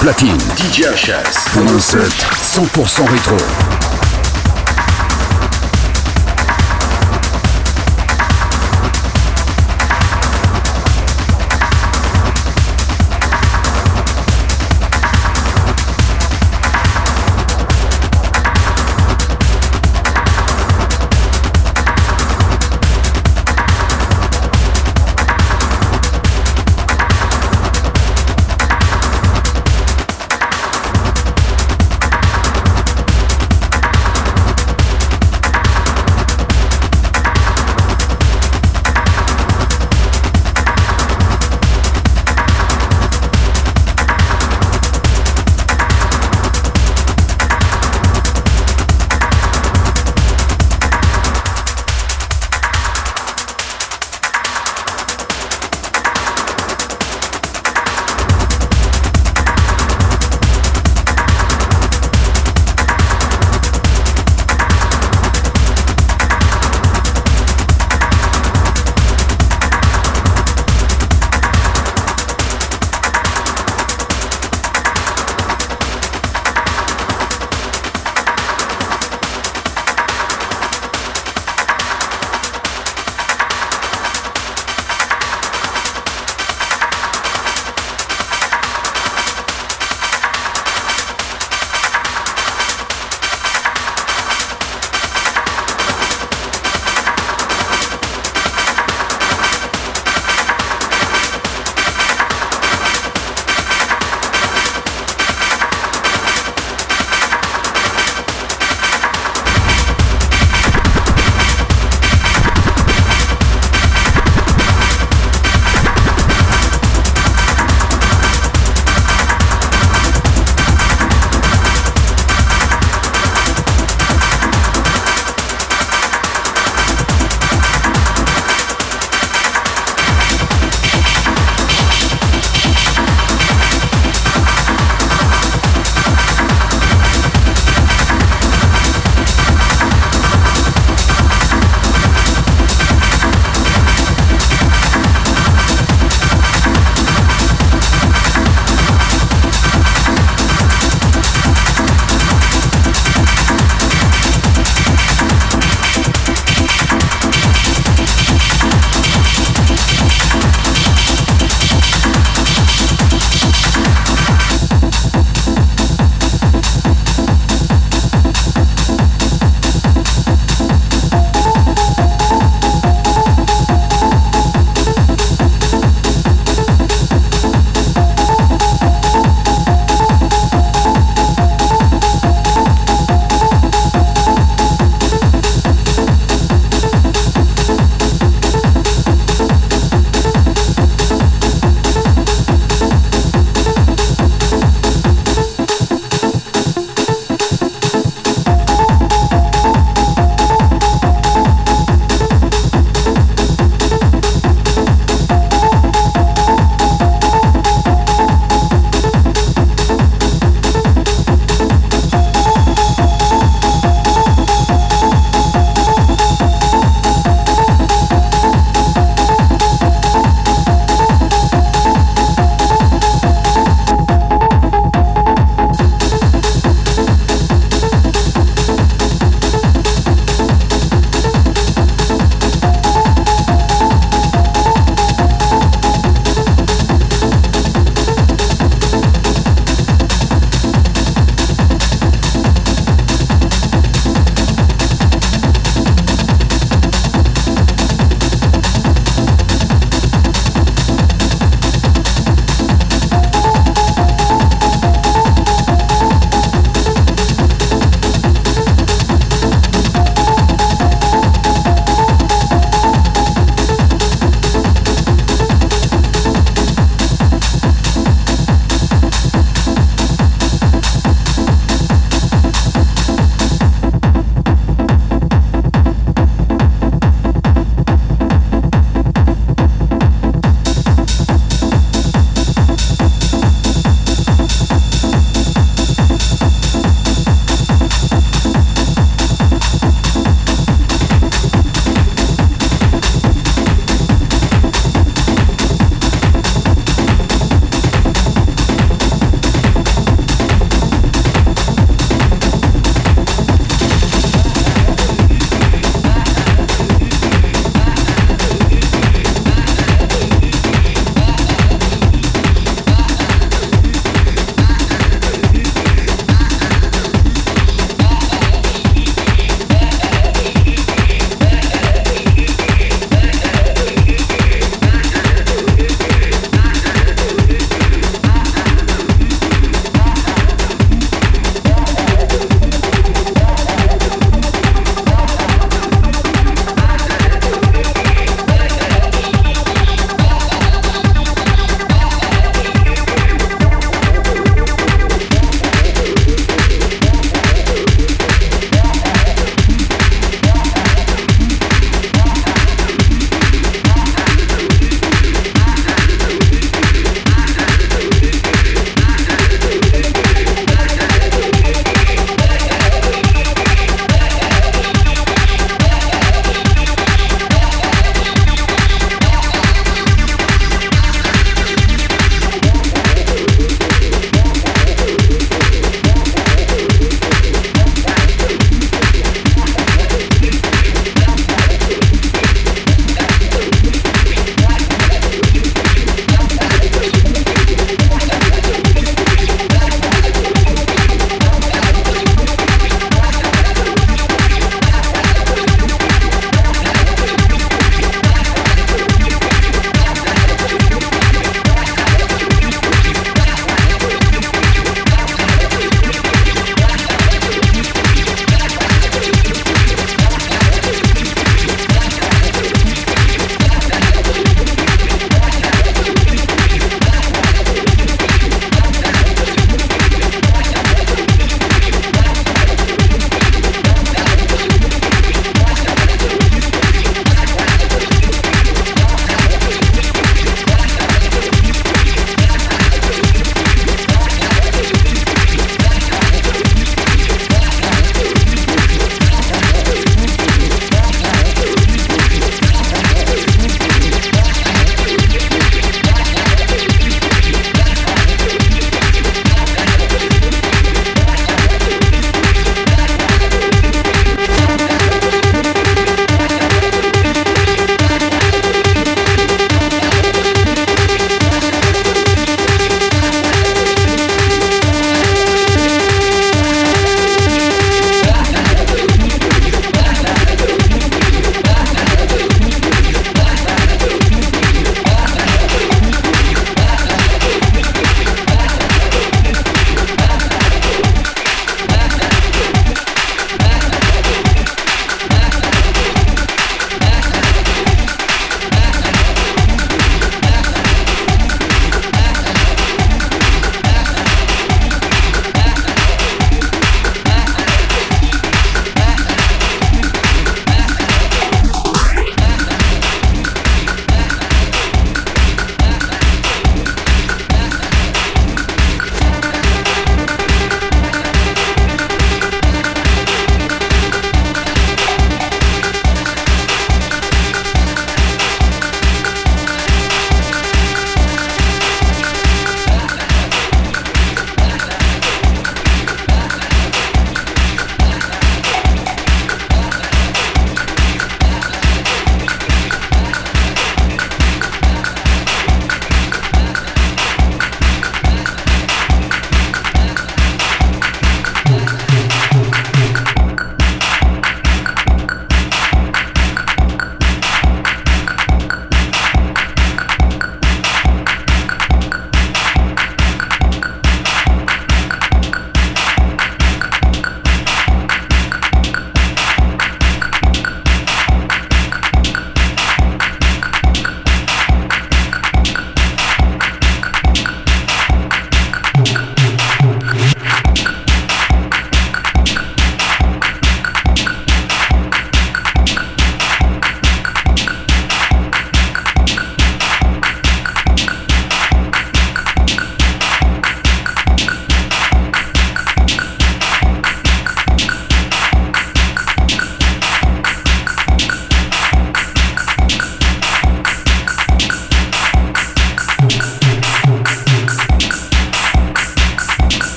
Platine, DJ HS. Pour set 100% rétro.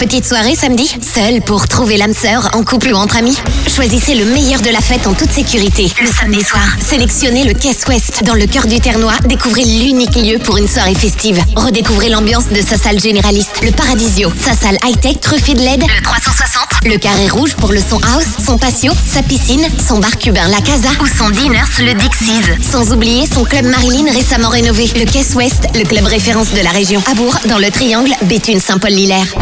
Petite soirée samedi Seul pour trouver l'âme sœur, en couple ou entre amis Choisissez le meilleur de la fête en toute sécurité. Le samedi soir, sélectionnez le Caisse Ouest. Dans le cœur du Ternois, découvrez l'unique lieu pour une soirée festive. Redécouvrez l'ambiance de sa salle généraliste, le Paradisio. Sa salle high-tech truffée de LED, le 360. Le carré rouge pour le son house, son patio, sa piscine, son bar cubain La Casa ou son diners le Dixie's. Sans oublier son club Marilyn récemment rénové. Le Caisse Ouest, le club référence de la région. À Bourg, dans le triangle Béthune-Saint-Paul-Lilaire.